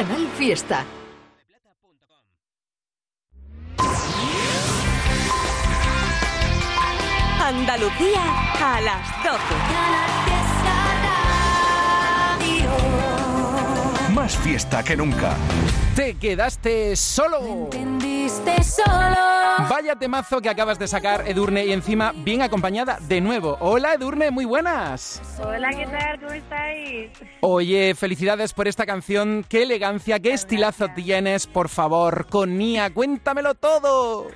Canal Fiesta. Andalucía a las 12. Más fiesta que nunca. Te quedaste solo. Entendiste solo. Vaya temazo que acabas de sacar, Edurne, y encima bien acompañada de nuevo. Hola, Edurne, muy buenas. Hola, ¿qué tal? ¿Cómo estáis? Oye, felicidades por esta canción. Qué elegancia, qué estilazo tienes, por favor. Con Nia, cuéntamelo todo.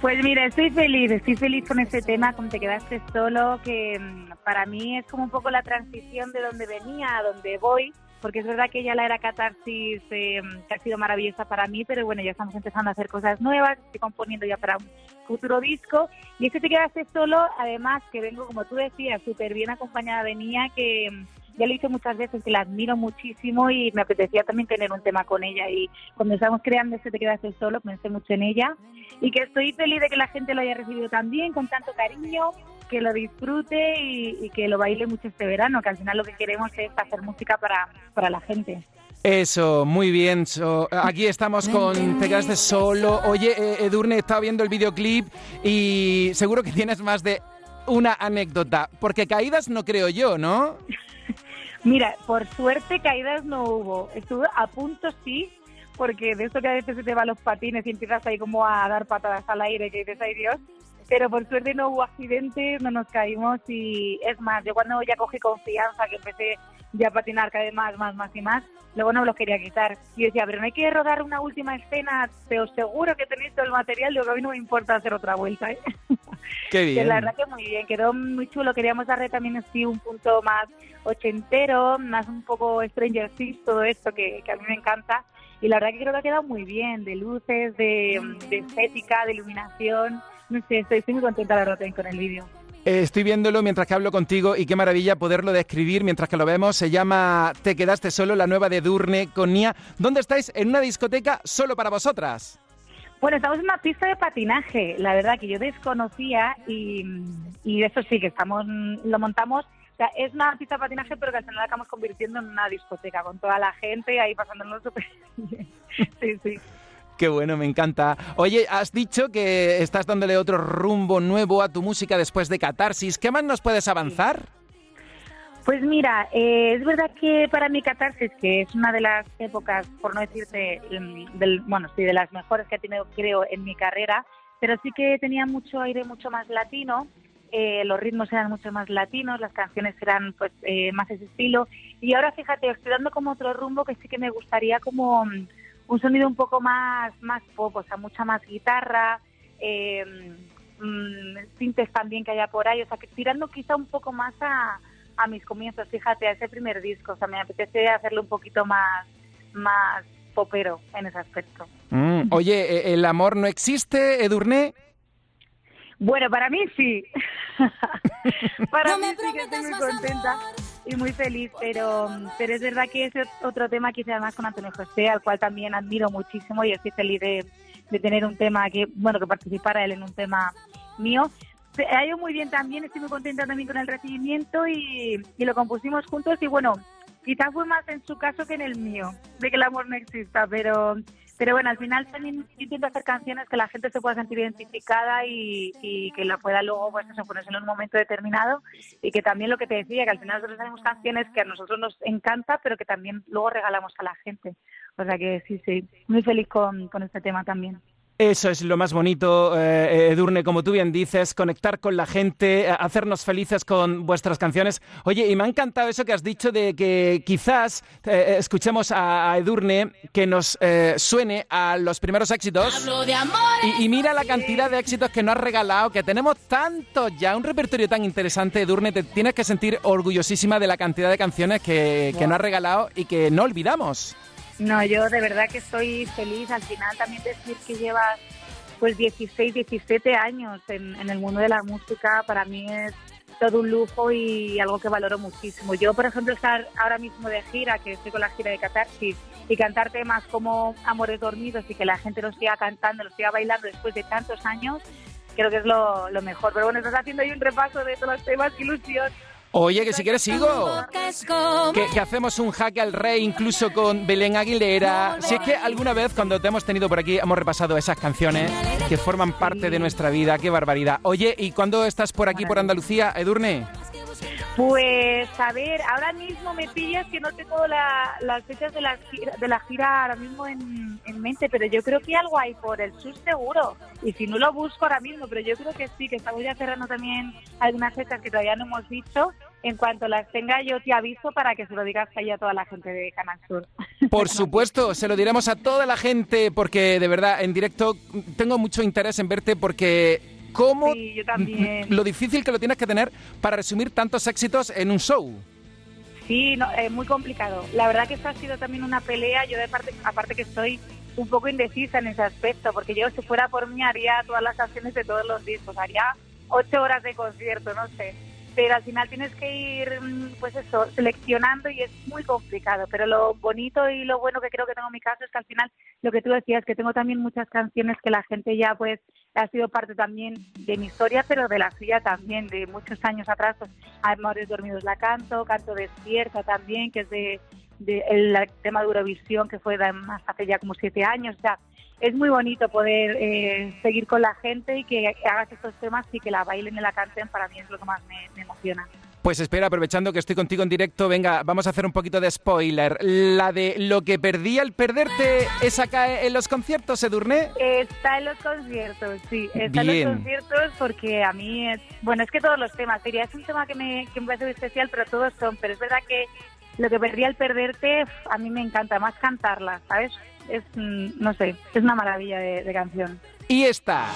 Pues mira, estoy feliz, estoy feliz con este tema, como te quedaste solo, que mm, para mí es como un poco la transición de donde venía a donde voy, porque es verdad que ya la era catarsis eh, que ha sido maravillosa para mí, pero bueno, ya estamos empezando a hacer cosas nuevas, estoy componiendo ya para un futuro disco, y este te quedaste solo, además que vengo, como tú decías, súper bien acompañada de Nia, que mm, ya le he dicho muchas veces que la admiro muchísimo y me apetecía también tener un tema con ella. Y cuando estábamos creando ese Te quedaste solo, pensé mucho en ella. Y que estoy feliz de que la gente lo haya recibido tan bien, con tanto cariño, que lo disfrute y, que lo baile mucho este verano, que al final lo que queremos es hacer música para, para la gente. Eso, muy bien. aquí estamos con Te quedaste solo. Oye, eh, Edurne, estaba viendo el videoclip y seguro que tienes más de una anécdota, porque caídas no creo yo, ¿no? Mira, por suerte caídas no hubo. Estuve a punto sí, porque de eso que a veces se te van los patines y empiezas ahí como a dar patadas al aire, que dices, ay Dios. Pero por suerte no hubo accidentes, no nos caímos y es más, yo cuando ya cogí confianza, que empecé ya a patinar cada vez más, más, más y más, luego no me los quería quitar. Y decía, pero no hay que rodar una última escena, os seguro que tenéis todo el material, luego a mí no me importa hacer otra vuelta. ¿eh? Qué bien. la verdad que muy bien, quedó muy chulo. Queríamos darle también así un punto más ochentero, más un poco Stranger Things, todo esto que, a mí me encanta. Y la verdad que creo que ha quedado muy bien, de luces, de, estética, de iluminación. No sé, estoy, muy contenta la verdad con el vídeo. Eh, estoy viéndolo mientras que hablo contigo y qué maravilla poderlo describir mientras que lo vemos. Se llama Te quedaste solo, la nueva de Durne con Nia. ¿Dónde estáis? En una discoteca solo para vosotras. Bueno, estamos en una pista de patinaje, la verdad que yo desconocía y, y eso sí que estamos, lo montamos. O sea, es una pista de patinaje, pero que al final la acabamos convirtiendo en una discoteca con toda la gente ahí pasándonos súper bien. Sí, sí. Qué bueno, me encanta. Oye, has dicho que estás dándole otro rumbo nuevo a tu música después de Catarsis. ¿Qué más nos puedes avanzar? Pues mira, eh, es verdad que para mi catarsis, que es una de las épocas, por no decirte, del, bueno, sí, de las mejores que he tenido, creo, en mi carrera, pero sí que tenía mucho aire mucho más latino, eh, los ritmos eran mucho más latinos, las canciones eran pues eh, más ese estilo, y ahora fíjate, estoy dando como otro rumbo que sí que me gustaría como mm, un sonido un poco más, más pop, o sea, mucha más guitarra, eh, mm, sintes también que haya por ahí, o sea, que tirando quizá un poco más a a mis comienzos, fíjate, a ese primer disco. O sea, me apetece hacerlo un poquito más, más popero en ese aspecto. Mm, oye, ¿e-, ¿el amor no existe, Edurne? Bueno, para mí sí. para mí sí que estoy muy contenta y muy feliz, pero, pero es verdad que ese otro tema que hice además con Antonio José, al cual también admiro muchísimo y estoy feliz de, de tener un tema que, bueno, que participara él en un tema mío. Ha ido muy bien también, estoy muy contenta también con el recibimiento y, lo compusimos juntos y bueno, quizás fue más en su caso que en el mío, de que el amor no exista, pero pero bueno, al final también intento hacer canciones que la gente se pueda sentir identificada y, que la pueda luego pues eso, ponerse en un momento determinado y que también lo que te decía, que al final nosotros hacemos canciones que a nosotros nos encanta, pero que también luego regalamos a la gente. O sea que sí, sí, muy feliz con, con este tema también. Eso es lo más bonito, eh, Edurne, como tú bien dices, conectar con la gente, eh, hacernos felices con vuestras canciones. Oye, y me ha encantado eso que has dicho de que quizás eh, escuchemos a, Edurne que nos suene a los primeros éxitos. Y, y, mira la cantidad de éxitos que nos has regalado, que tenemos tanto ya, un repertorio tan interesante, Edurne, te tienes que sentir orgullosísima de la cantidad de canciones que, que nos has regalado y que no olvidamos. No, yo de verdad que estoy feliz. Al final también decir que llevas pues 16, 17 años en, el mundo de la música para mí es todo un lujo y algo que valoro muchísimo. Yo, por ejemplo, estar ahora mismo de gira, que estoy con la gira de Catarsis, y cantar temas como Amores Dormidos y que la gente lo siga cantando, lo siga bailando después de tantos años, creo que es lo, mejor. Pero bueno, estás haciendo ahí un repaso de todos los temas, ilusión. Oye, que si quieres sigo. Que, hacemos un jaque al rey incluso con Belén Aguilera. Si es que alguna vez cuando te hemos tenido por aquí hemos repasado esas canciones que forman parte de nuestra vida. Qué barbaridad. Oye, ¿y cuándo estás por aquí, por Andalucía, Edurne? Pues a ver, ahora mismo me pillas que no tengo las fechas de la, de la gira ahora mismo en, mente, pero yo creo que algo hay por el sur seguro. Y si no lo busco ahora mismo, pero yo creo que sí, que estamos ya cerrando también algunas fechas que todavía no hemos visto. En cuanto las tenga, yo te aviso para que se lo digas ahí a toda la gente de Canal Sur. Por supuesto, se lo diremos a toda la gente, porque de verdad, en directo tengo mucho interés en verte porque cómo lo difícil que lo tienes que tener para resumir tantos éxitos en un show. Sí, no, es muy complicado. La verdad que esto ha sido también una pelea. Yo de parte, aparte que estoy un poco indecisa en ese aspecto, porque yo si fuera por mí haría todas las canciones de todos los discos, haría ocho horas de concierto, no sé pero al final tienes que ir, mm, pues eso, seleccionando y es muy complicado. Pero lo bonito y lo bueno que creo que tengo en mi caso es que al final, lo que tú decías, que tengo también muchas canciones que la gente ya, pues, ha sido parte también de mi historia, pero de la suya también, de muchos años atrás, pues, Amores Dormidos la canto, Canto Despierta también, que es de, el tema de Eurovisión, que fue hace ya como siete años, o sea, es muy bonito poder eh, seguir con la gente y que hagas estos temas y que la bailen y la canten, para mí es lo que más me, emociona. Pues espera, aprovechando que estoy contigo en directo, venga, vamos a hacer un poquito de spoiler. La de lo que perdí al perderte, ¿esa cae en los conciertos, Edurne? Está en los conciertos, sí. Está en los conciertos porque a mí, es, bueno, es que todos los temas, diría, es un tema que me, que me parece muy especial, pero todos son, pero es verdad que lo que perdí al perderte, a mí me encanta más cantarla, ¿sabes? Es, mm, no sé, es una maravilla de, canción. Y esta,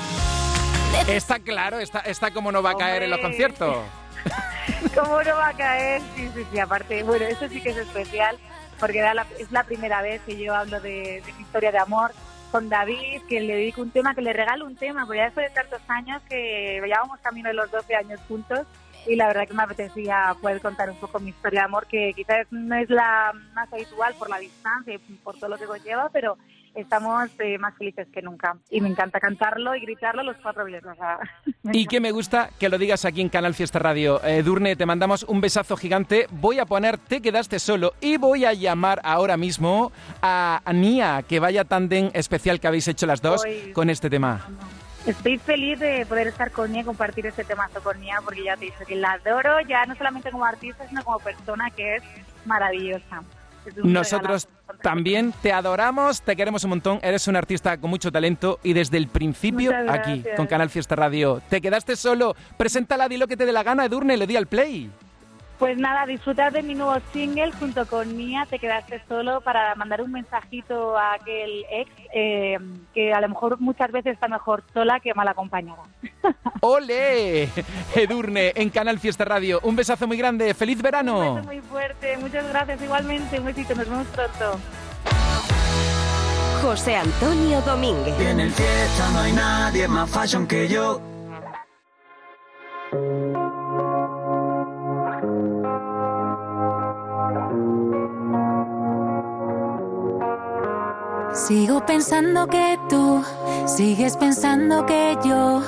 está claro, está, está como no va a caer en los conciertos. ¿Cómo no va a caer? Sí, sí, sí, aparte, bueno, eso sí que es especial, porque es la primera vez que yo hablo de, mi historia de amor con David, que le dedico un tema, que le regalo un tema, porque ya después de tantos años que llevamos camino de los 12 años juntos, y la verdad que me apetecía poder contar un poco mi historia de amor, que quizás no es la más habitual por la distancia y por todo lo que conlleva, pero estamos eh, más felices que nunca. Y me encanta cantarlo y gritarlo los cuatro viernes. y que me gusta que lo digas aquí en Canal Fiesta Radio. Eh, Durne, te mandamos un besazo gigante. Voy a poner Te quedaste solo y voy a llamar ahora mismo a Nia, que vaya tandem especial que habéis hecho las dos con este tema. Estoy feliz de poder estar con ella, compartir este temazo con ella, porque ya te dicho que la adoro, ya no solamente como artista, sino como persona que es maravillosa. Nosotros también te adoramos, te queremos un montón, eres un artista con mucho talento y desde el principio aquí con Canal Fiesta Radio. Te quedaste solo, preséntala, di lo que te dé la gana, Edurne, le di al play. Pues nada, disfrutar de mi nuevo single junto con Mía, Te quedaste solo para mandar un mensajito a aquel ex eh, que a lo mejor muchas veces está mejor sola que mal acompañada. ¡Ole! Edurne en Canal Fiesta Radio. Un besazo muy grande. ¡Feliz verano! Un beso muy fuerte. Muchas gracias igualmente. Un besito. Nos vemos pronto. José Antonio Domínguez. en el fiesta no hay nadie más fashion que yo. Sigo pensando que tú sigues pensando que yo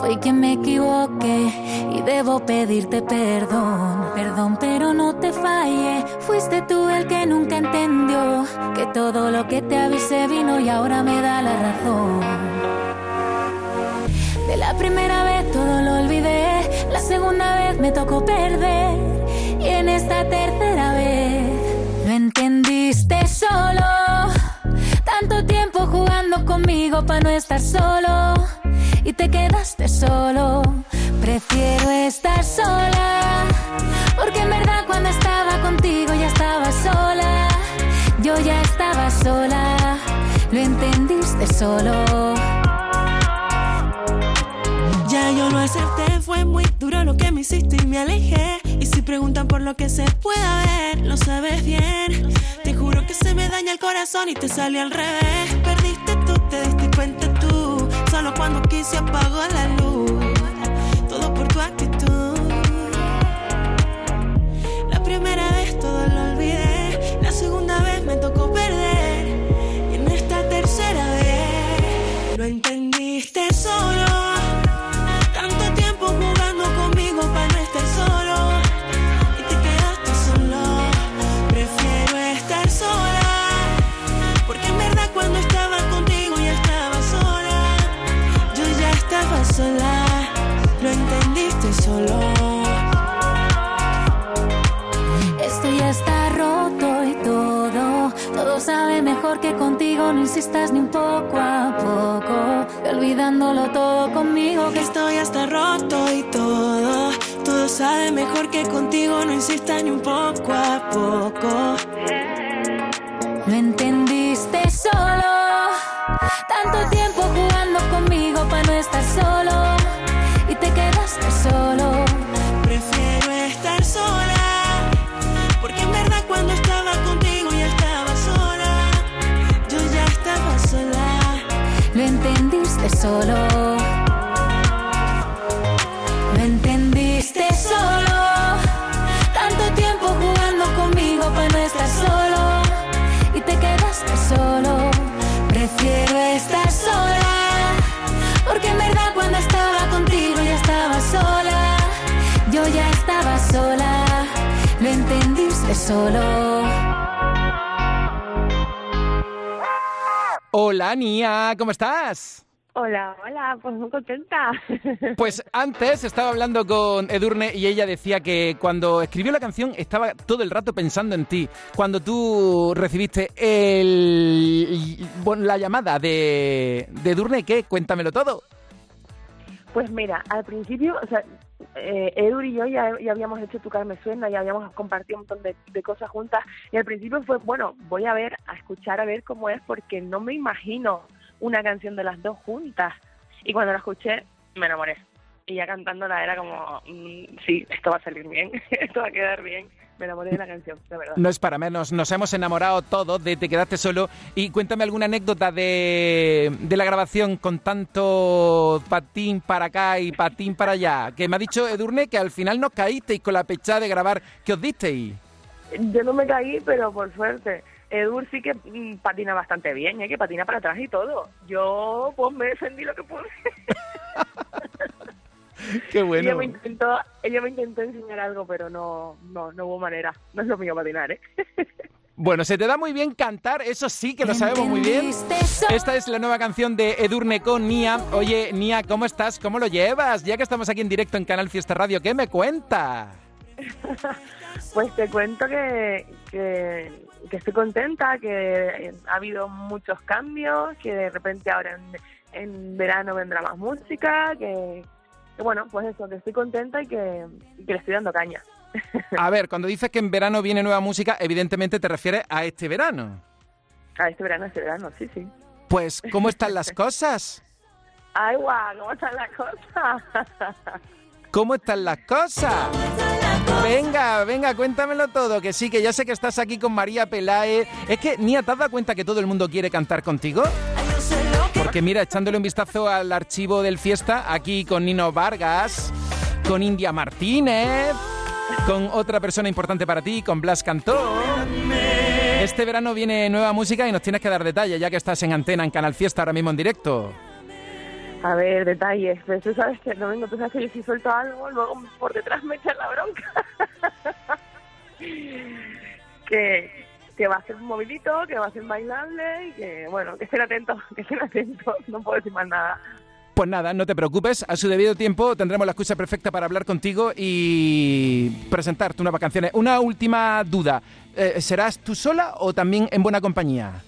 fui quien me equivoqué y debo pedirte perdón. Perdón, pero no te fallé. Fuiste tú el que nunca entendió que todo lo que te avisé vino y ahora me da la razón. De la primera vez todo lo olvidé, la segunda vez me tocó perder y en esta tercera vez lo entendiste solo. Tanto tiempo jugando conmigo para no estar solo y te quedaste solo. Prefiero estar sola, porque en verdad cuando estaba contigo ya estaba sola. Yo ya estaba sola, lo entendiste solo. Ya yo lo acepté, fue muy duro lo que me hiciste y me alejé. Y si preguntan por lo que se pueda ver, lo sabes bien. Que se me daña el corazón y te sale al revés. Perdiste tú, te diste cuenta tú. Solo cuando quise apagó la luz. Que contigo, no insistas ni un poco a poco. olvidándolo todo conmigo, que estoy hasta roto y todo. Todo sabe mejor que contigo, no insistas ni un poco a poco. Lo entendiste solo. Tanto tiempo jugando conmigo para no estar solo. Y te quedaste solo. Solo. Lo entendiste solo. Tanto tiempo jugando conmigo para no estar solo. Y te quedaste solo. Prefiero estar sola. Porque en verdad cuando estaba contigo ya estaba sola. Yo ya estaba sola. Lo entendiste solo. Hola, Nia, ¿cómo estás? Hola, hola, pues muy contenta. Pues antes estaba hablando con Edurne y ella decía que cuando escribió la canción estaba todo el rato pensando en ti. Cuando tú recibiste el, bueno, la llamada de, de Edurne, ¿qué? Cuéntamelo todo. Pues mira, al principio, o sea, eh, Edur y yo ya, ya habíamos hecho Tu cara me suena, ya habíamos compartido un montón de, de cosas juntas y al principio fue, bueno, voy a ver, a escuchar, a ver cómo es, porque no me imagino una canción de las dos juntas. Y cuando la escuché, me enamoré. Y ya cantándola era como, mm, sí, esto va a salir bien, esto va a quedar bien. Me enamoré de la canción, de verdad. No es para menos, nos hemos enamorado todos de Te quedaste solo. Y cuéntame alguna anécdota de, de la grabación con tanto patín para acá y patín para allá. Que me ha dicho Edurne que al final nos caísteis con la pechada de grabar que os disteis. Yo no me caí, pero por suerte. Edur sí que mm, patina bastante bien, ¿eh? que patina para atrás y todo. Yo pues me defendí lo que pude. Qué ella, bueno. me intentó, ella me intentó enseñar algo, pero no, no, no hubo manera. No es lo mío patinar, ¿eh? Bueno, se te da muy bien cantar, eso sí que lo sabemos muy bien. Esta es la nueva canción de Edurne con Nia. Oye, Nia, ¿cómo estás? ¿Cómo lo llevas? Ya que estamos aquí en directo en Canal Fiesta Radio, ¿qué me cuentas? Pues te cuento que, que, que estoy contenta, que ha habido muchos cambios, que de repente ahora en, en verano vendrá más música, que, que bueno, pues eso, que estoy contenta y que, y que le estoy dando caña. A ver, cuando dices que en verano viene nueva música, evidentemente te refieres a este verano. A este verano, este verano, sí, sí. Pues, ¿cómo están las cosas? Ay, guau, ¿cómo está la cosa? ¿Cómo están las cosas? Venga, venga, cuéntamelo todo, que sí, que ya sé que estás aquí con María Pelae. Es que, Nia, ¿te has dado cuenta que todo el mundo quiere cantar contigo? Porque mira, echándole un vistazo al archivo del fiesta, aquí con Nino Vargas, con India Martínez, con otra persona importante para ti, con Blas Cantó. Este verano viene nueva música y nos tienes que dar detalles, ya que estás en antena en Canal Fiesta ahora mismo en directo. A ver, detalles. Pero tú sabes que no vengo, tú sabes que yo si suelto algo, luego por detrás me echan la bronca. que, que va a ser movidito, que va a ser bailable y que, bueno, que estén atentos, que estén atentos. No puedo decir más nada. Pues nada, no te preocupes, a su debido tiempo tendremos la excusa perfecta para hablar contigo y presentar tus nuevas canciones. Una última duda, eh, ¿serás tú sola o también en buena compañía?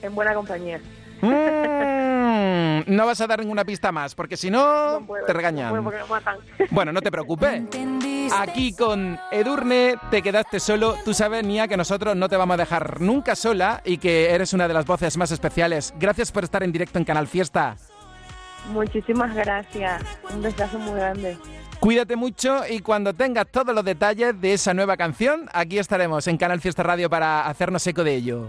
En buena compañía. Mm, no vas a dar ninguna pista más, porque si no, No puedo, te no regañan. puedo porque me matan. Bueno, no te preocupes. Aquí con Edurne te quedaste solo. Tú sabes, Nia, que nosotros no te vamos a dejar nunca sola y que eres una de las voces más especiales. Gracias por estar en directo en Canal Fiesta. Muchísimas gracias. Un besazo muy grande. Cuídate mucho y cuando tengas todos los detalles de esa nueva canción, aquí estaremos en Canal Fiesta Radio para hacernos eco de ello.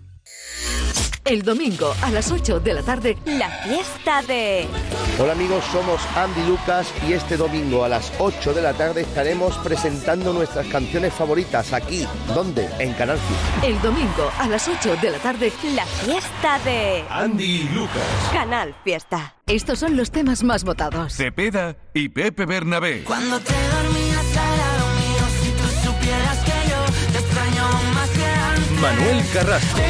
El domingo a las 8 de la tarde, la fiesta de... Hola amigos, somos Andy Lucas y este domingo a las 8 de la tarde estaremos presentando nuestras canciones favoritas aquí. ¿Dónde? En Canal Fiesta. El domingo a las 8 de la tarde, la fiesta de... Andy Lucas. Canal Fiesta. Estos son los temas más votados. Cepeda y Pepe Bernabé. Cuando te dormías al lado mío, si tú supieras que yo te extraño más que antes. Manuel Carrasco.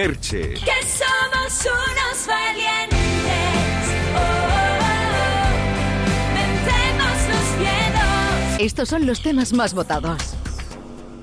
Merche. Que somos unos valientes. Oh, oh, oh. Vencemos los miedos. Estos son los temas más votados.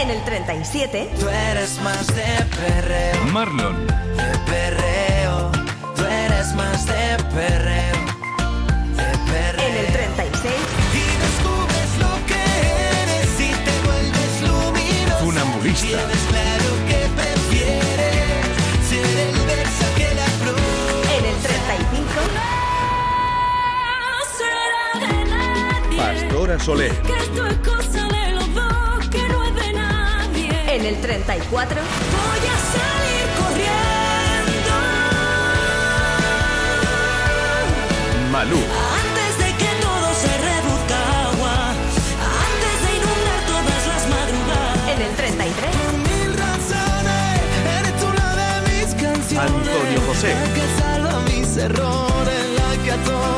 En el 37. Tú eres más de perreo. Marlon. De perreo. Tú eres más de perreo. De perreo. En el 36. Y descubres lo que eres y te vuelves luminoso. Funambulista. Tienes claro que prefieres ser el verso que la. En el 35. No será de nadie. Pastora Soler. El 34. Voy a salir corriendo. Malú. Antes de que todo se reduzca a agua, antes de inundar todas las madrugadas. En el 33. Por mil razones, eres la de mis canciones. Antonio José. La que salva mis errores, la que a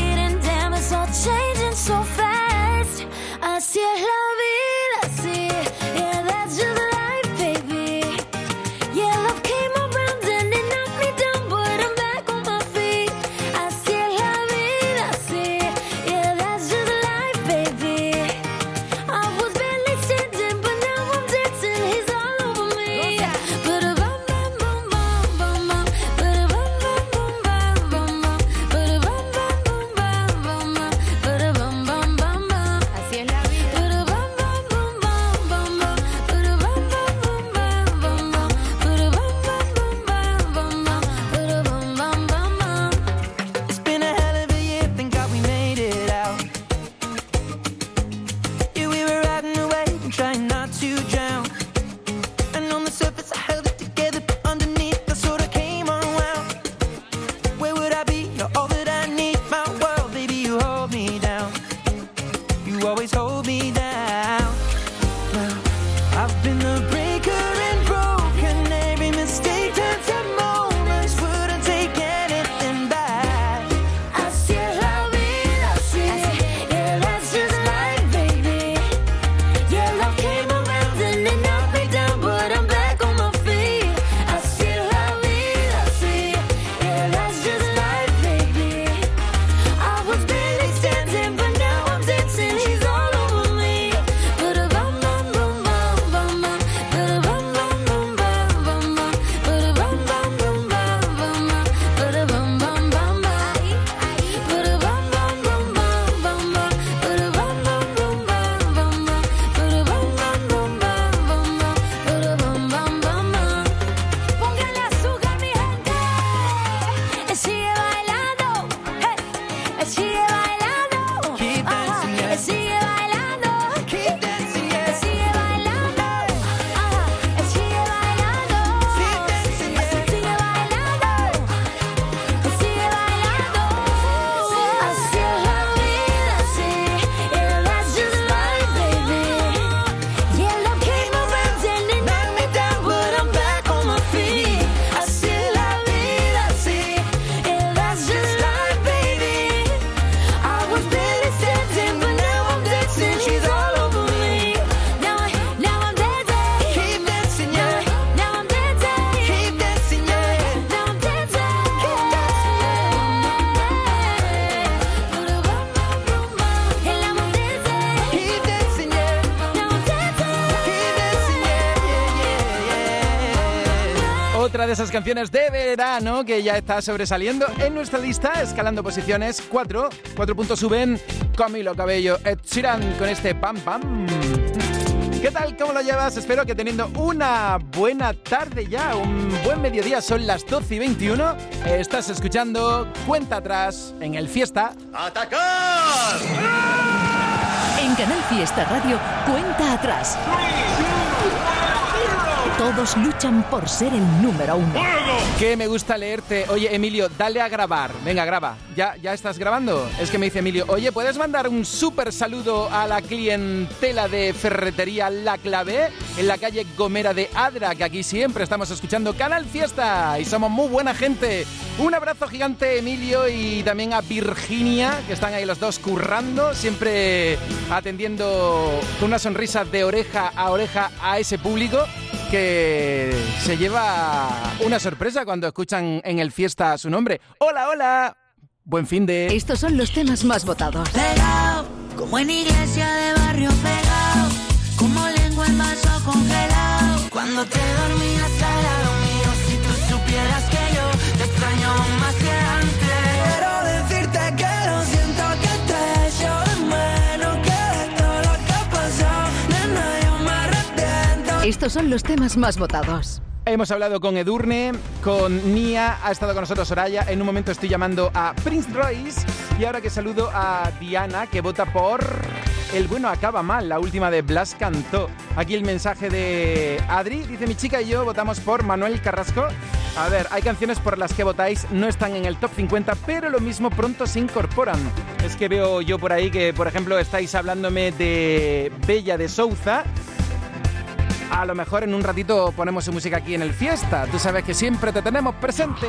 it's all changing so fast. Así es la vida, sí, yeah, that's just canciones de verano que ya está sobresaliendo en nuestra lista, escalando posiciones. Cuatro, cuatro puntos suben Camilo Cabello, Ed Sheeran con este pam pam. ¿Qué tal? ¿Cómo lo llevas? Espero que teniendo una buena tarde ya, un buen mediodía, son las 12 y 21. Estás escuchando Cuenta Atrás en el Fiesta. ¡Atacar! En Canal Fiesta Radio, cuenta atrás. Todos luchan por ser el número uno. Que me gusta leerte. Oye, Emilio, dale a grabar. Venga, graba. ¿Ya, ¿Ya estás grabando? Es que me dice Emilio, oye, ¿puedes mandar un súper saludo a la clientela de Ferretería La Clave en la calle Gomera de Adra, que aquí siempre estamos escuchando Canal Fiesta y somos muy buena gente. Un abrazo gigante, Emilio, y también a Virginia, que están ahí los dos currando, siempre atendiendo con una sonrisa de oreja a oreja a ese público que se lleva una sorpresa cuando escuchan en el fiesta su nombre. Hola, hola. Buen fin de... Estos son los temas más votados. Pegado, como en iglesia de barrio pegado, como lengua en vaso congelado. Cuando te dormías al lado mío, si tú supieras que yo te extraño aún más que antes. Quiero decirte que lo siento que te echo de menos, que de todo lo que ha pasado, nena, yo me arrepiento. Estos son los temas más votados. Hemos hablado con Edurne, con Nia, ha estado con nosotros Soraya. En un momento estoy llamando a Prince Royce. Y ahora que saludo a Diana, que vota por El bueno acaba mal, la última de Blas cantó. Aquí el mensaje de Adri. Dice: Mi chica y yo votamos por Manuel Carrasco. A ver, hay canciones por las que votáis, no están en el top 50, pero lo mismo pronto se incorporan. Es que veo yo por ahí que, por ejemplo, estáis hablándome de Bella de Souza. A lo mejor en un ratito ponemos su música aquí en el fiesta. Tú sabes que siempre te tenemos presente.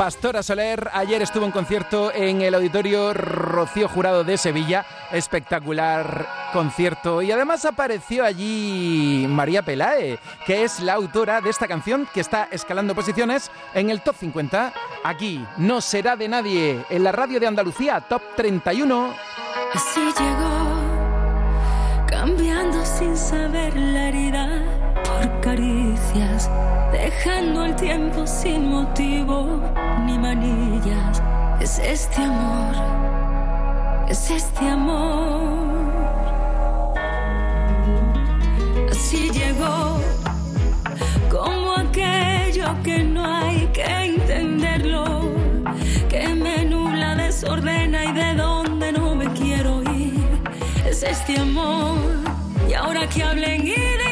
Pastora Soler ayer estuvo en concierto en el auditorio Rocío Jurado de Sevilla. Espectacular concierto. Y además apareció allí María Pelae, que es la autora de esta canción que está escalando posiciones en el top 50. Aquí, No será de nadie, en la radio de Andalucía, top 31. Así llegó, cambiando sin saber la herida por dejando el tiempo sin motivo ni manillas. Es este amor, es este amor. Así llegó, como aquello que no hay que entenderlo, que me nubla, desordena y de donde no me quiero ir. Es este amor, y ahora que hablen y digan,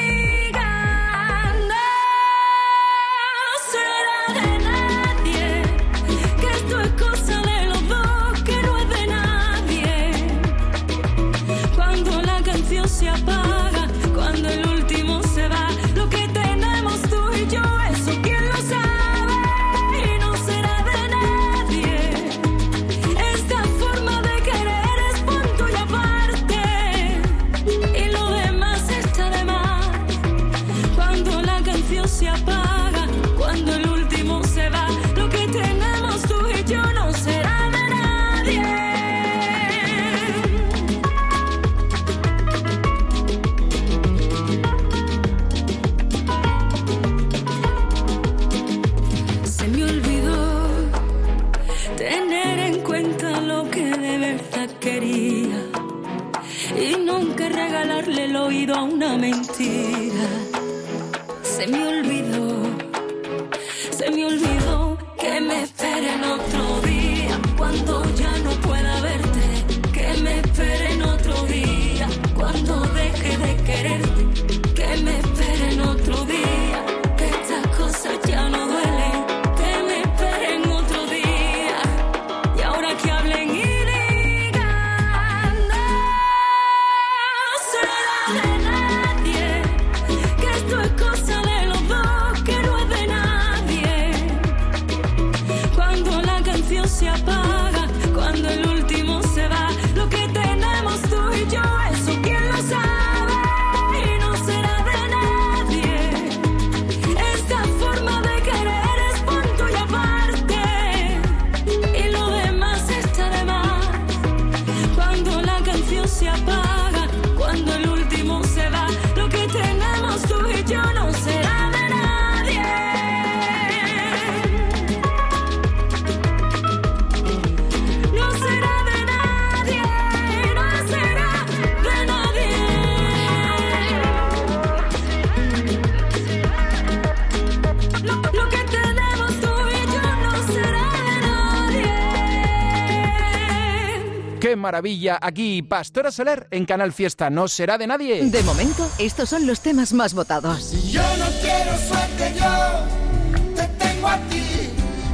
maravilla! Aquí, Pastora Soler en Canal Fiesta. No será de nadie. De momento, estos son los temas más votados. Yo no quiero suerte, yo te tengo a ti.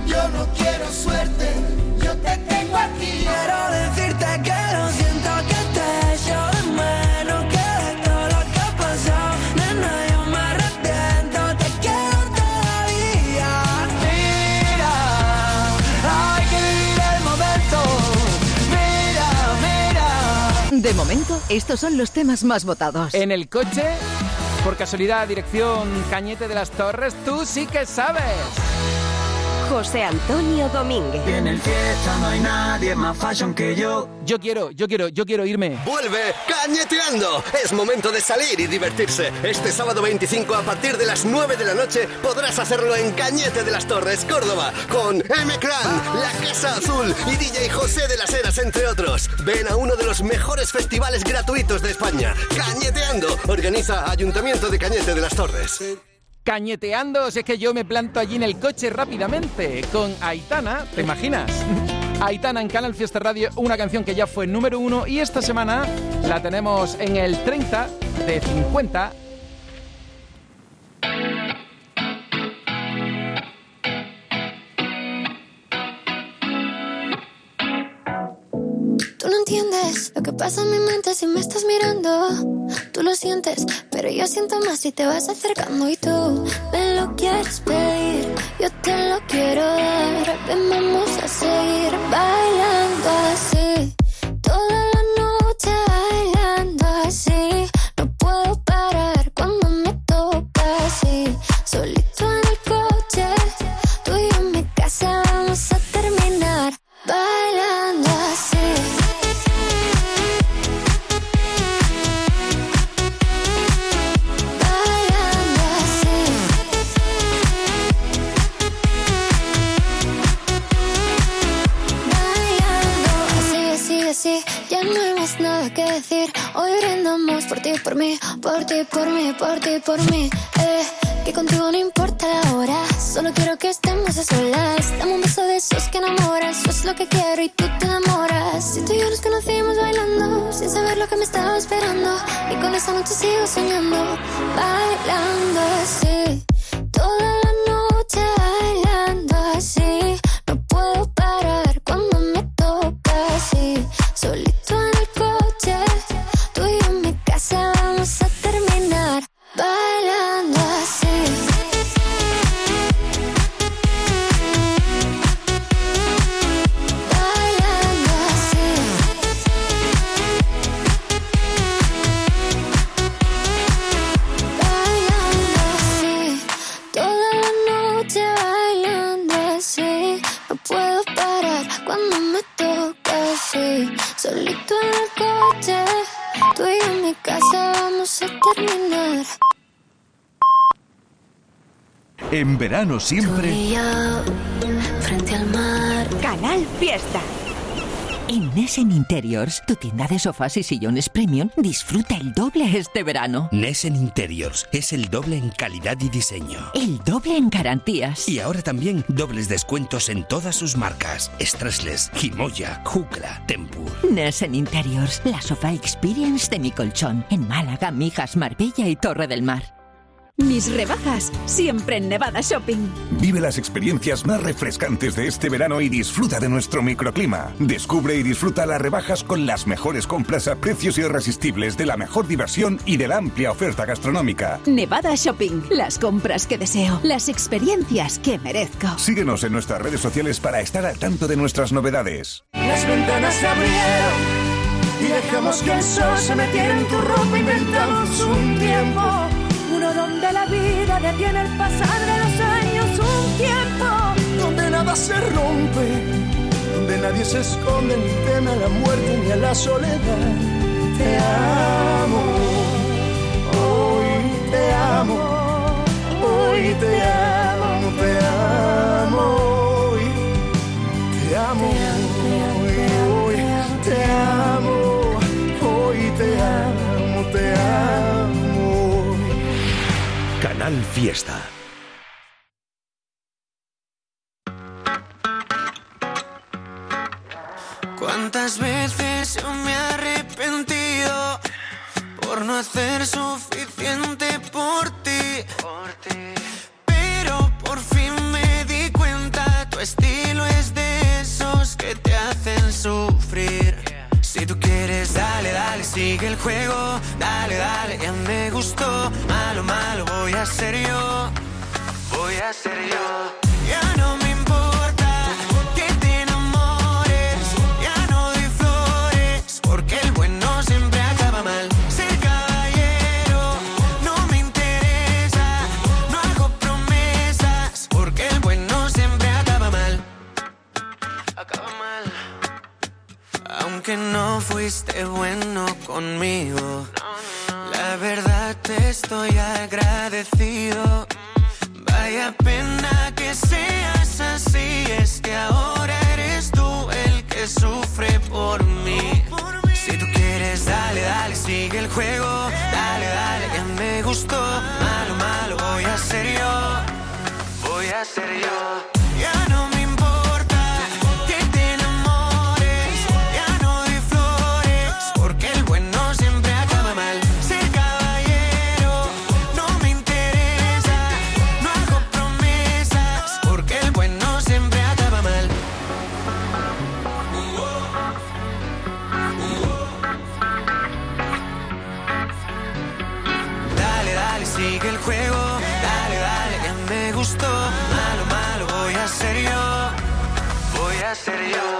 Yo no quiero suerte, yo te tengo estos son los temas más votados. En el coche, por casualidad, dirección Cañete de las Torres, tú sí que sabes. José Antonio Domínguez. En el fiesta no hay nadie más fashion que yo. Yo quiero, yo quiero, yo quiero irme. Vuelve Cañeteando. Es momento de salir y divertirse. Este sábado 25 a partir de las 9 de la noche podrás hacerlo en Cañete de las Torres, Córdoba, con M Clan, La Casa Azul y DJ José de las Heras, entre otros. Ven a uno de los mejores festivales gratuitos de España. Cañeteando. Organiza Ayuntamiento de Cañete de las Torres. Cañeteando, si es que yo me planto allí en el coche rápidamente con Aitana, ¿te imaginas? Aitana en Canal Fiesta Radio, una canción que ya fue número uno y esta semana la tenemos en el 30 de 50. No entiendes lo que pasa en mi mente si me estás mirando. Tú lo sientes, pero yo siento más si te vas acercando y tú me lo quieres pedir. Yo te lo quiero dar. Ven, vamos a seguir bailando verano siempre... frente al mar. Canal Fiesta. En Nessen Interiors, tu tienda de sofás y sillones premium, disfruta el doble este verano. Nessen Interiors es el doble en calidad y diseño. El doble en garantías. Y ahora también dobles descuentos en todas sus marcas. Stressless, Himoya, Jukla, Tempur. Nessen Interiors, la sofá experience de mi colchón. En Málaga, Mijas, Marbella y Torre del Mar. Mis rebajas, siempre en Nevada Shopping. Vive las experiencias más refrescantes de este verano y disfruta de nuestro microclima. Descubre y disfruta las rebajas con las mejores compras a precios irresistibles de la mejor diversión y de la amplia oferta gastronómica. Nevada Shopping, las compras que deseo, las experiencias que merezco. Síguenos en nuestras redes sociales para estar al tanto de nuestras novedades. Las ventanas se abrieron y dejamos que el sol se metiera en tu ropa. Inventamos un tiempo, uno donde la vida detiene el pasar de los años. Un tiempo donde nada se rompe, donde nadie se esconde ni teme a la muerte ni a la soledad. Te amo, hoy te amo, hoy te amo, te amo, te amo, hoy, hoy Canal Fiesta. ¿Cuántas veces yo me he arrepentido por no hacer suficiente por ti? Por ti. Pero por fin me di cuenta, tu estilo es de esos que te hacen sufrir. Si tú quieres, dale, dale, sigue el juego, dale, dale, ya me gustó. A ser yo. Voy a ser yo. Ya no me importa que te enamores. Ya no doy flores. Porque el bueno siempre acaba mal. Ser caballero no me interesa. No hago promesas. Porque el bueno siempre acaba mal. Acaba mal. Aunque no fuiste bueno conmigo, la verdad te estoy agradecido. Vaya pena que seas así, es que ahora eres tú el que sufre por mí. Si tú quieres, dale, dale, sigue el juego. Dale, dale, ya me gustó. Malo, malo, voy a ser yo. Voy a ser yo. Ya no me Dale, dale, ya me gustó. Malo, malo, voy a ser yo. Voy a ser yo.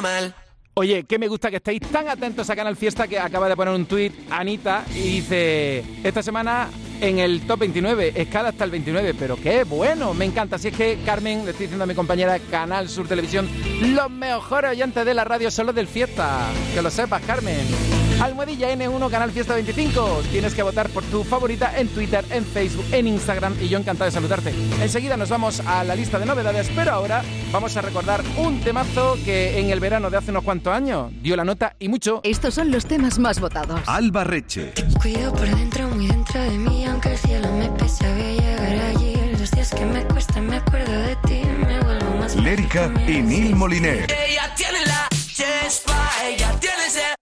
Mal. Oye, que me gusta que estéis tan atentos a Canal Fiesta que acaba de poner un tuit Anita y dice, esta semana en el top 29, escala hasta el 29, pero qué bueno, me encanta. Así es que Carmen, le estoy diciendo a mi compañera Canal Sur Televisión, los mejores oyentes de la radio son los del Fiesta, que lo sepas Carmen. Almohadilla N1 Canal Fiesta 25. Tienes que votar por tu favorita en Twitter, en Facebook, en Instagram y yo encantado de saludarte. Enseguida nos vamos a la lista de novedades, pero ahora vamos a recordar un temazo que en el verano de hace unos cuantos años dio la nota y mucho. Estos son los temas más votados. Alba Reche. Cuido por dentro, muy dentro de mí, aunque el cielo me pese a llegar allí. Los días que me cuestan, me acuerdo de ti, me vuelvo más. Lérica y Neil Moliner. Ella tiene la chispa, ella tiene ese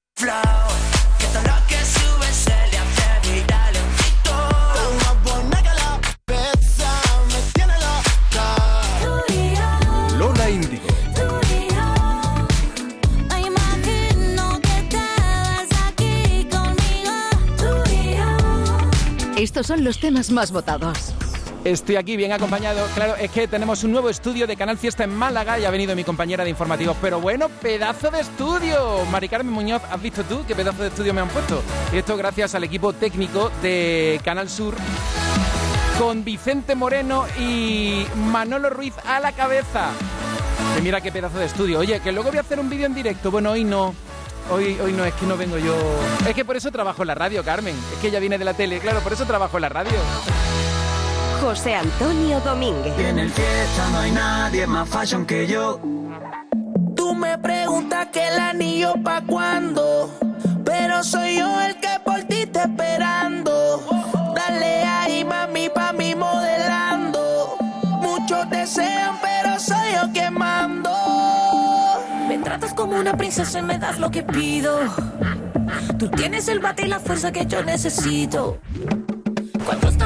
Estos son los temas más votados. Estoy aquí bien acompañado. Claro, es que tenemos un nuevo estudio de Canal Fiesta en Málaga y ha venido mi compañera de informativos. Pero bueno, pedazo de estudio. Mari Carmen Muñoz, ¿has visto tú qué pedazo de estudio me han puesto? Y esto gracias al equipo técnico de Canal Sur con Vicente Moreno y Manolo Ruiz a la cabeza. Que mira qué pedazo de estudio. Oye, que luego voy a hacer un vídeo en directo. Bueno, hoy no. Hoy, hoy no, es que no vengo yo. Es que por eso trabajo en la radio, Carmen. Es que ella viene de la tele, claro, por eso trabajo en la radio. José Antonio Domínguez. En el fiesta no hay nadie más fashion que yo. Tú me preguntas que el anillo pa' cuándo, pero soy yo el que por ti te esperando. Dale ahí, mami, pa' mí modelando. Muchos desean, pero soy yo quien mando. Me tratas como una princesa y me das lo que pido. Tú tienes el bate y la fuerza que yo necesito. Cuando estamos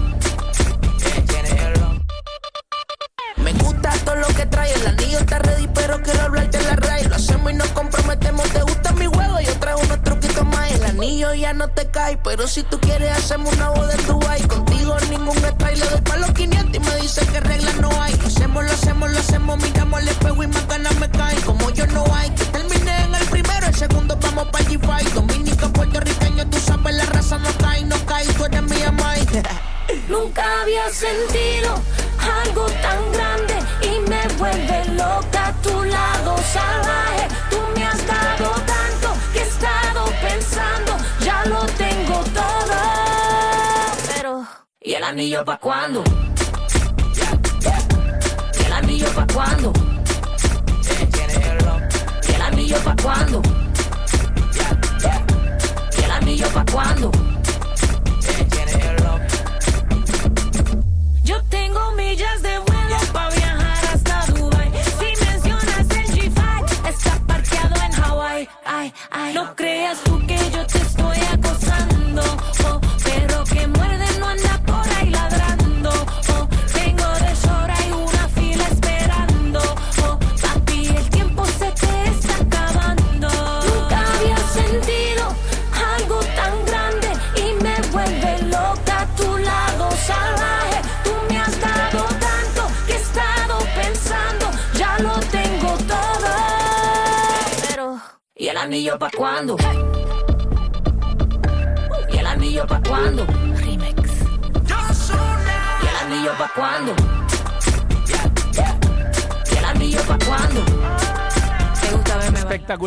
y nos comprometemos. Te gusta mi juego, yo traigo unos truquitos más. El anillo ya no te cae, pero si tú quieres hacemos una boda en Dubai. Contigo ningún detalle, le doy para los 500 y me dice que reglas no hay. Hacemos, lo hacemos, lo hacemos, miramos al espejo y más ganas me cae. Como yo no hay, terminé en el primero, el segundo vamos pa' G5. Dominica, puertorriqueño, tú sabes, la raza no cae, no cae, tú eres mía, Mike. Nunca había sentido algo tan grande y me vuelve loco salvaje. Tú me has dado tanto que he estado pensando, ya lo tengo todo. Pero, ¿y el anillo pa' cuándo? ¿Y el anillo pa' cuándo? ¿Y el anillo pa' cuándo? ¿Y el anillo pa' cuándo?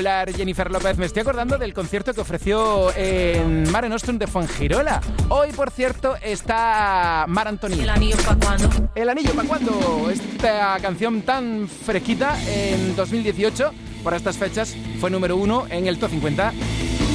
Jennifer López. Me estoy acordando del concierto que ofreció en Mare Nostrum de Fuengirola. Hoy, por cierto, está Mar Antonio. ¿El anillo pa' cuándo? ¿El anillo para cuándo? Esta canción tan fresquita en 2018, por estas fechas, fue número uno en el Top 50.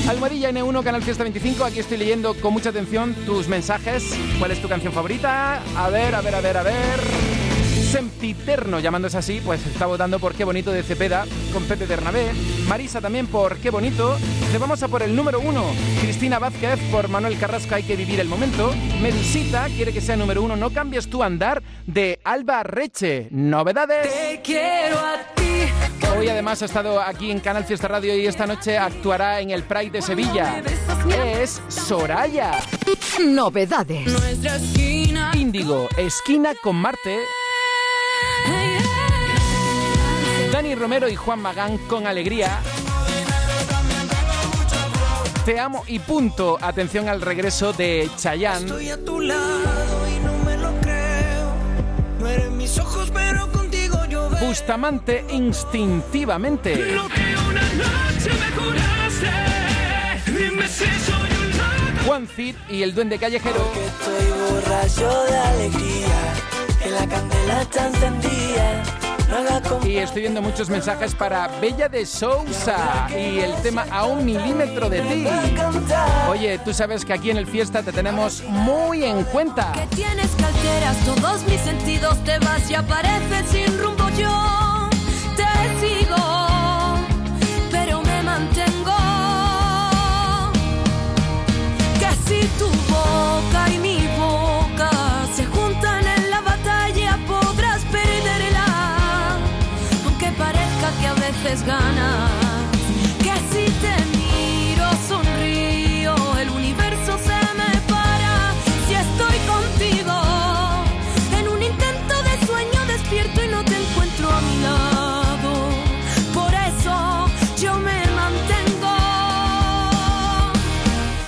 Almohadilla N1, Canal Fiesta 25. Aquí estoy leyendo con mucha atención tus mensajes. ¿Cuál es tu canción favorita? A ver, a ver, a ver, a ver. Sempiterno, llamándose así, pues está votando por Qué Bonito de Cepeda con Pepe Bernabé. Marisa también por Qué Bonito. Le vamos a por el número uno. Cristina Vázquez por Manuel Carrasco, Hay que vivir el momento. Medusita quiere que sea número uno. No cambies tu andar de Alba Reche. Novedades. Te quiero a ti. Hoy además ha estado aquí en Canal Fiesta Radio y esta noche actuará en el Pride de Sevilla. Es Soraya. Novedades. Nuestra esquina. Índigo, esquina con Marte. Dani Romero y Juan Magán con alegría. Te amo y punto. Atención al regreso de Chayanne. Estoy a tu lado y no me lo creo. No eres mis ojos, pero contigo yo veo. Bustamante instintivamente. Lo que una noche me curaste. Dime si soy un loco. Juan Cid y el Duende Callejero. Estoy borracho de alegría. Que la candela está encendida. Y estoy viendo muchos mensajes para Bella de Sousa y el tema A un milímetro de ti. Oye, tú sabes que aquí en el Fiesta te tenemos muy en cuenta. Que tienes que alteras todos mis sentidos, te vas y sin rumbo yo. Veces ganas. Que si te miro, sonrío, el universo se me para. Si estoy contigo, en un intento de sueño despierto y no te encuentro a mi lado. Por eso yo me mantengo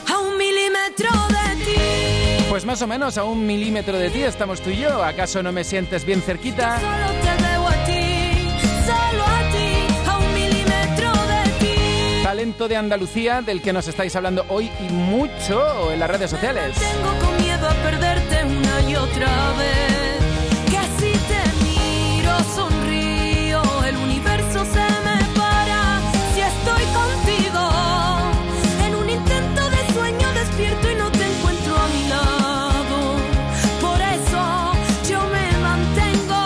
a un milímetro de ti. Pues más o menos a un milímetro de ti estamos tú y yo. ¿Acaso no me sientes bien cerquita? Solo te Talento de Andalucía del que nos estáis hablando hoy y mucho en las redes sociales. Tengo con miedo a perderte una y otra vez. Que si te miro, sonrío, el universo se me para. Si estoy contigo, en un intento de sueño despierto y no te encuentro a mi lado. Por eso yo me mantengo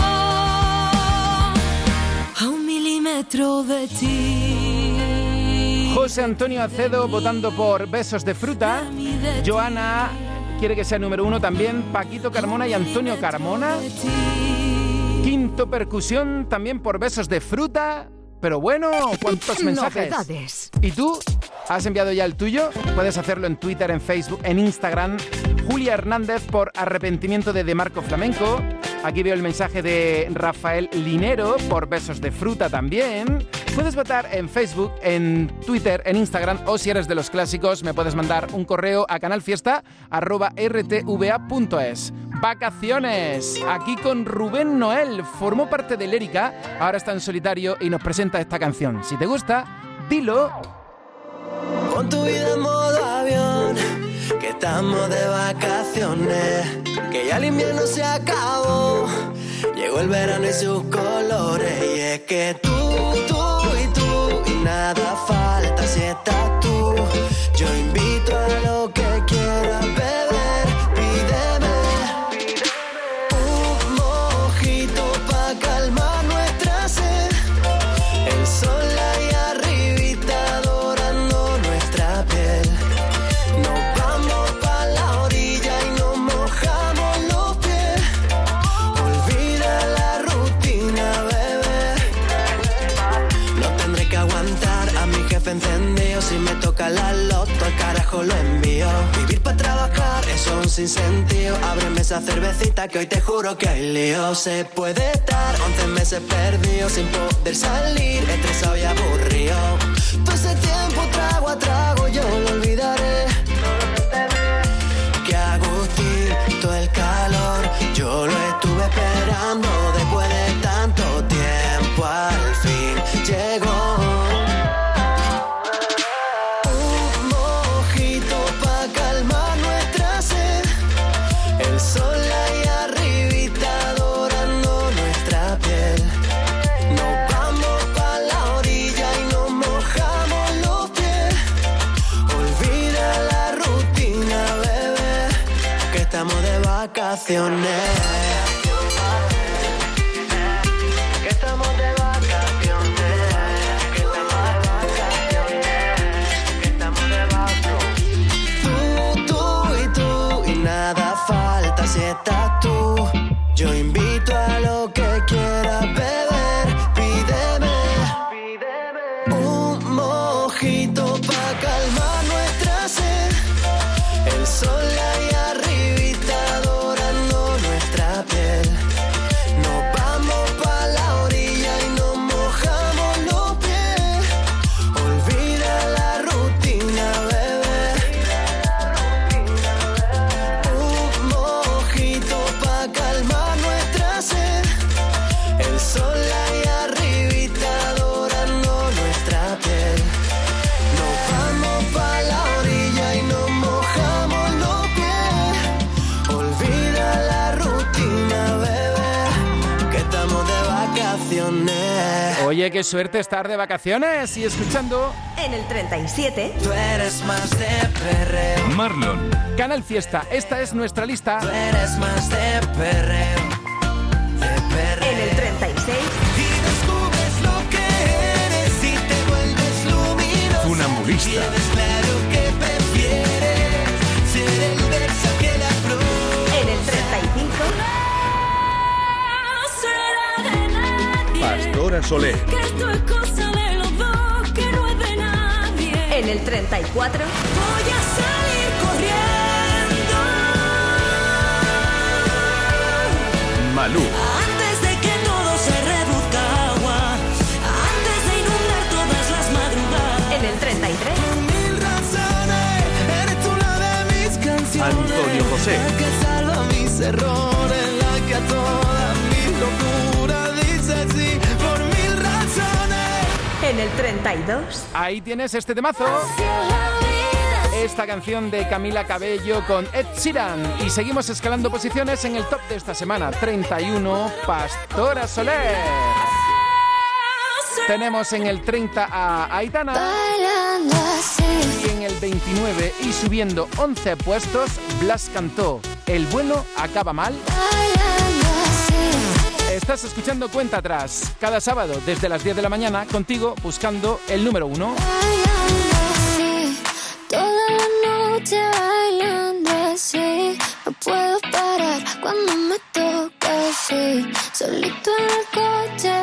a un milímetro de ti. José Antonio Acedo votando por Besos de Fruta. Joana quiere que sea número uno también. Paquito Carmona y Antonio Carmona. Quinto percusión también por Besos de Fruta. Pero bueno, ¿cuántos mensajes? Novedades. ¿Y tú? ¿Has enviado ya el tuyo? Puedes hacerlo en Twitter, en Facebook, en Instagram. Julia Hernández por arrepentimiento de De Marco Flamenco. Aquí veo el mensaje de Rafael Linero por besos de fruta también. Puedes votar en Facebook, en Twitter, en Instagram o si eres de los clásicos me puedes mandar un correo a canalfiesta.rtva.es. Vacaciones. Aquí con Rubén Noel. Formó parte de Lérica, ahora está en solitario y nos presenta esta canción. Si te gusta, dilo. Pon tu vida en modo avión, que estamos de vacaciones, que ya el invierno se acabó, llegó el verano y sus colores, y es que tú, tú nada falta si estás tú, yo invito lo envío. Vivir para trabajar, es un sinsentido. Ábreme esa cervecita que hoy te juro que hay lío. Se puede estar 11 meses perdido sin poder salir, estresado y aburrido. Vacaciones. Suerte estar de vacaciones y escuchando En el 37. Tú eres más de perreo. Marlon. Canal Fiesta. Esta es nuestra lista. Tú eres más de perreo. Soler. Que esto es cosa de los dos, que no es de nadie. En el 34. Voy a salir corriendo Malú. antes de que todo se reduzca a agua, antes de inundar todas las madrugadas. En el 33. Mil razones, eres tú la de mis canciones. Antonio José. La que salva mis errores, la que En el 32. Ahí tienes este temazo. Esta canción de Camila Cabello con Ed Sheeran. Y seguimos escalando posiciones en el top de esta semana. 31, Pastora Soler. Tenemos en el 30 a Aitana. Y en el 29 y subiendo 11 puestos, Blas cantó El bueno acaba mal. Estás escuchando Cuenta Atrás cada sábado desde las 10 de la mañana contigo buscando el número uno. Así. Toda la noche bailando así. No puedo parar cuando me toca así. Solito en el coche,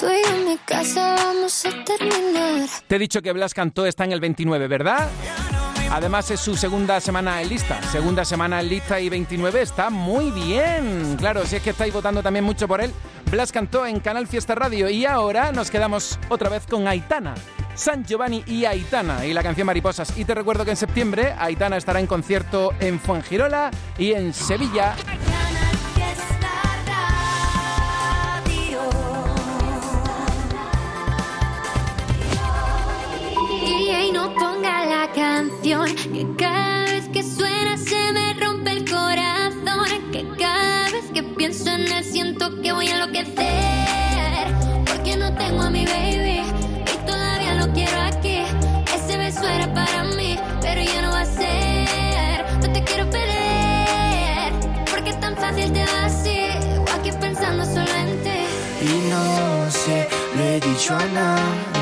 tú y en mi casa vamos a terminar. Te he dicho que Blas Cantó está en el 29, ¿verdad? Además es su segunda semana en lista. Segunda semana en lista y 29 está muy bien. Claro, si es que estáis votando también mucho por él. Blas cantó en Canal Fiesta Radio y ahora nos quedamos otra vez con Aitana. San Giovanni y Aitana y la canción Mariposas. Y te recuerdo que en septiembre Aitana estará en concierto en Fuengirola y en Sevilla. Que cada vez que suena se me rompe el corazón. Que cada vez que pienso en él siento que voy a enloquecer. Porque no tengo a mi baby y todavía lo quiero aquí. Ese beso era para mí, pero ya no va a ser. No te quiero perder, porque es tan fácil te va así. O aquí pensando solo en ti. Y no sé, lo he dicho a nadie,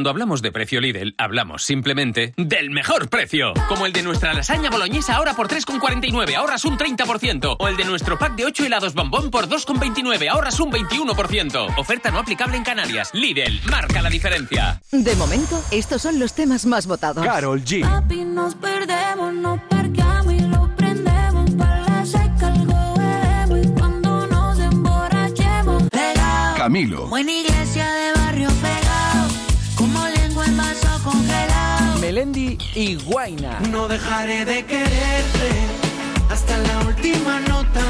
Cuando hablamos de precio Lidl, hablamos simplemente del mejor precio. Como el de nuestra lasaña boloñesa ahora por 3,49, ahorras un 30%. O el de nuestro pack de 8 helados bombón por 2,29, ahorras un 21%. Oferta no aplicable en Canarias. Lidl, marca la diferencia. De momento, estos son los temas más votados. Carol G. Papi, nos perdemos, nos parqueamos y lo prendemos para la seca, algo bebemos y cuando nos emborrachemos. Pegado, Camilo. Iglesia de Melendi y Guaina. No dejaré de quererte hasta la última nota.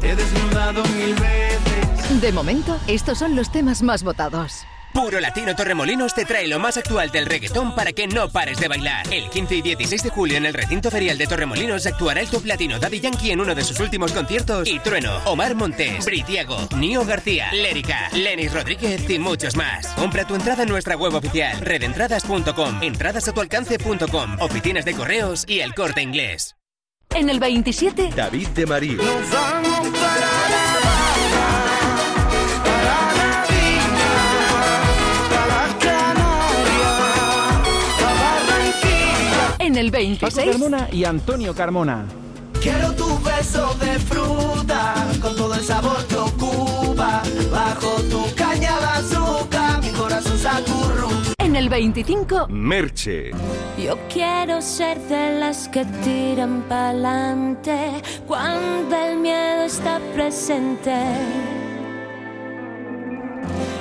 Te he desnudado mil veces. De momento, estos son los temas más votados. Puro Latino Torremolinos te trae lo más actual del reggaetón para que no pares de bailar. El 15 y 16 de julio en el recinto ferial de Torremolinos actuará el top latino Daddy Yankee en uno de sus últimos conciertos y Trueno, Omar Montes, Britiago, Nio García, Lérica, Lenis Rodríguez y muchos más. Compra tu entrada en nuestra web oficial redentradas.com, entradas a tu alcance.com, oficinas de correos y el corte inglés. En el 27, David de María. En el Paco 26, Carmona y Antonio Carmona. Quiero tu beso de fruta con todo el sabor que ocupa. Bajo tu caña de azúcar, mi corazón se acurruca. en el 25, Merche. Yo quiero ser de las que tiran pa'lante cuando el miedo está presente.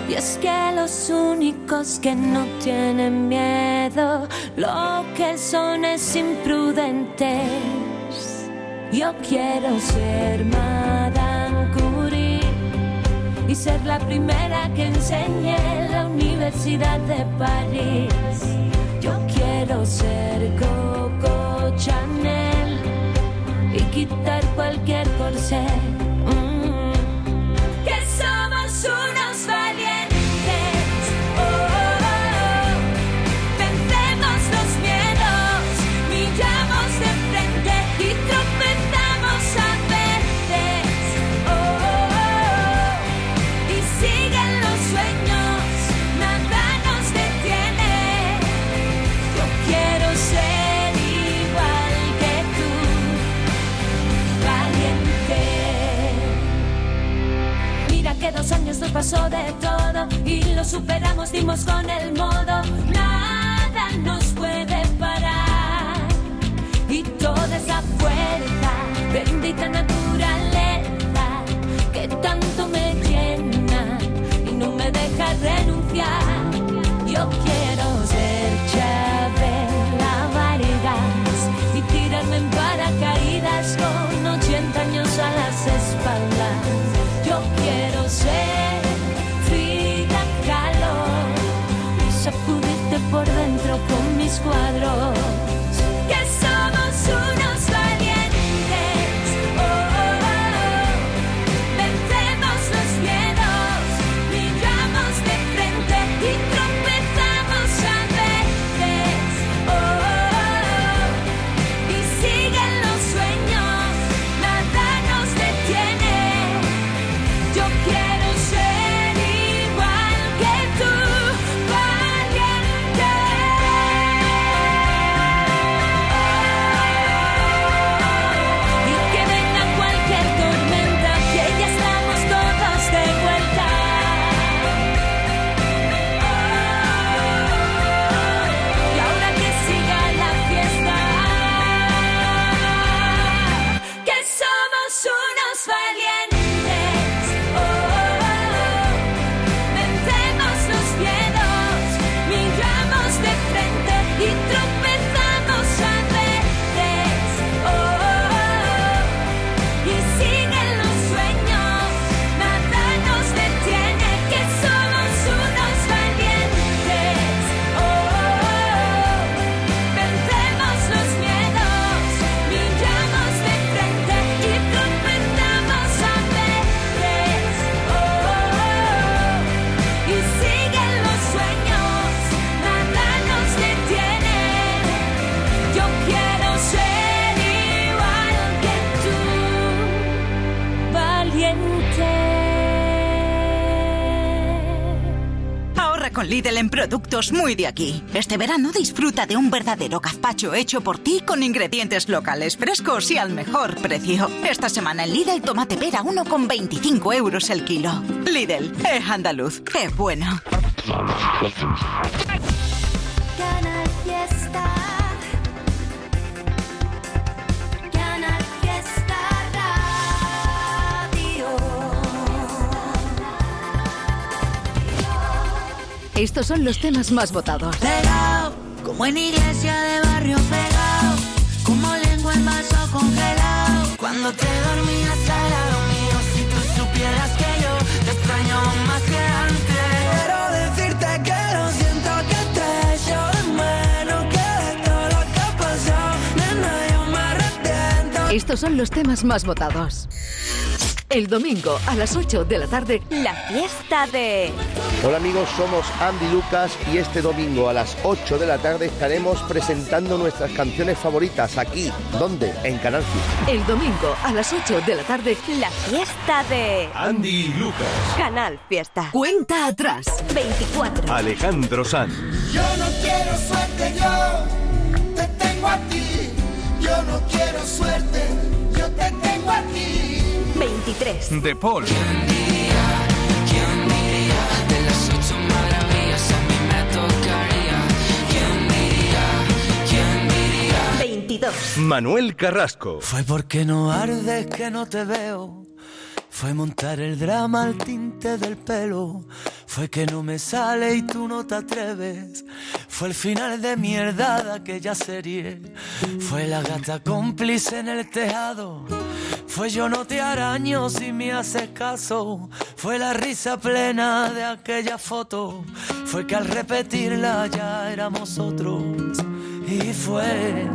Y es que los únicos que no tienen miedo, lo que son es imprudentes. Yo quiero ser Madame Curie y ser la primera que enseñe en la Universidad de París. Yo quiero ser Coco Chanel y quitar cualquier corsé. Mm. Que somos unos nos pasó de todo y lo superamos, dimos con el modo. Nada nos puede parar y toda esa fuerza, bendita naturaleza Lidl en productos muy de aquí. Este verano disfruta de un verdadero gazpacho hecho por ti con ingredientes locales frescos y al mejor precio. Esta semana en Lidl tomate pera 1,25 euros el kilo. Lidl, es andaluz, es bueno. Estos son los temas más votados. Pegado, como en iglesia de barrio pegado, como lengua en vaso congelado. Cuando te dormías al lado mío, si tú supieras que yo te extraño más que antes. Quiero decirte que lo siento que te echo de menos, que de todo lo que pasado, nena, yo me arrepiento. Estos son los temas más votados. El domingo a las 8 de la tarde, La fiesta de... Hola amigos, somos Andy Lucas y este domingo a las 8 de la tarde estaremos presentando nuestras canciones favoritas aquí, ¿dónde? En Canal Fiesta. el domingo a las 8 de la tarde, La fiesta de... Andy Lucas. Canal Fiesta. cuenta atrás. 24. Alejandro Sanz. Yo no quiero suerte, yo te tengo a ti. Yo no quiero suerte, yo te tengo a ti. 23. De Paul. De las ocho maravillas a mí me tocaría. ¿Quién diría? ¿Quién diría? 22. Manuel Carrasco. Fue porque no ardes que no te veo. Fue montar el drama al tinte del pelo. Fue que no me sale y tú no te atreves. Fue el final de mierda de aquella serie. Fue la gata cómplice en el tejado. Fue yo no te araño si me haces caso. Fue la risa plena de aquella foto, fue que al repetirla ya éramos otros. Y fue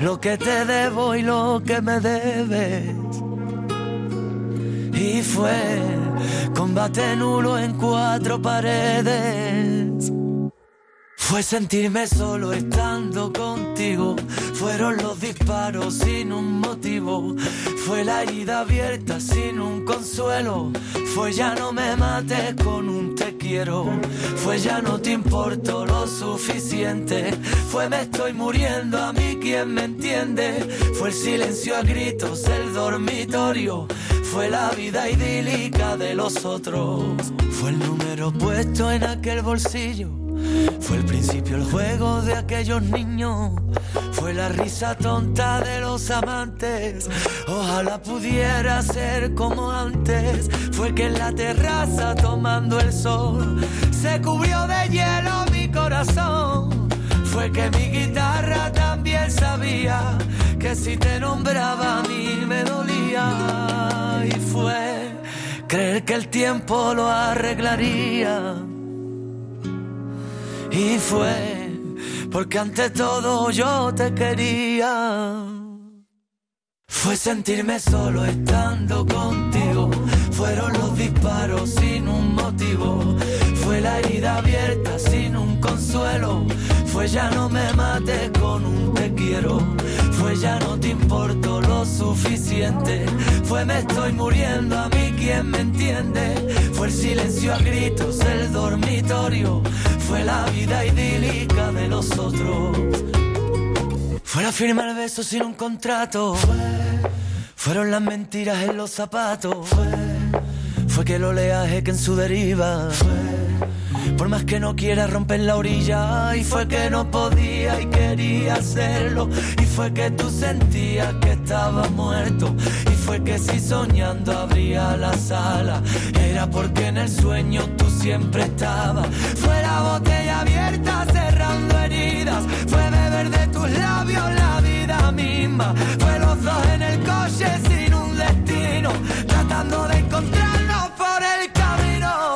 lo que te debo y lo que me debes. Y fue combate nulo en cuatro paredes. Fue sentirme solo estando contigo. Fueron los disparos sin un motivo. Fue la herida abierta sin un consuelo. Fue ya no me mates con un te quiero. Fue ya no te importo lo suficiente. Fue me estoy muriendo a mí quien me entiende. Fue el silencio a gritos, el dormitorio. Fue la vida idílica de los otros. Fue el número puesto en aquel bolsillo. Fue el principio el juego de aquellos niños. Fue la risa tonta de los amantes. Ojalá pudiera ser como antes. Fue que en la terraza tomando el sol se cubrió de hielo mi corazón. Fue que mi guitarra también sabía que si te nombraba a mí me dolía. Y fue creer que el tiempo lo arreglaría. Y fue porque ante todo yo te quería. Fue sentirme solo estando contigo. Fueron los disparos sin un motivo. Fue la herida abierta sin un consuelo. Fue ya no me mates con un te quiero. Fue ya no te importo lo suficiente. Fue me estoy muriendo a mí quien me entiende. Fue el silencio a gritos, el dormitorio. Fue la vida idílica de los otros. Fue la firma el beso sin un contrato. Fueron las mentiras en los zapatos. Fue que el oleaje que en su deriva. Por más que no quiera romper la orilla. Y fue que no podía y quería hacerlo. Y fue que tú sentías que estaba muerto. Y fue que si soñando abría la sala. Era porque en el sueño tú siempre estabas. Fue la botella abierta cerrando heridas. Fue beber de tus labios la vida misma. Fue los dos en el coche sin un destino. Tratando de el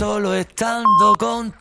Solo estando contigo.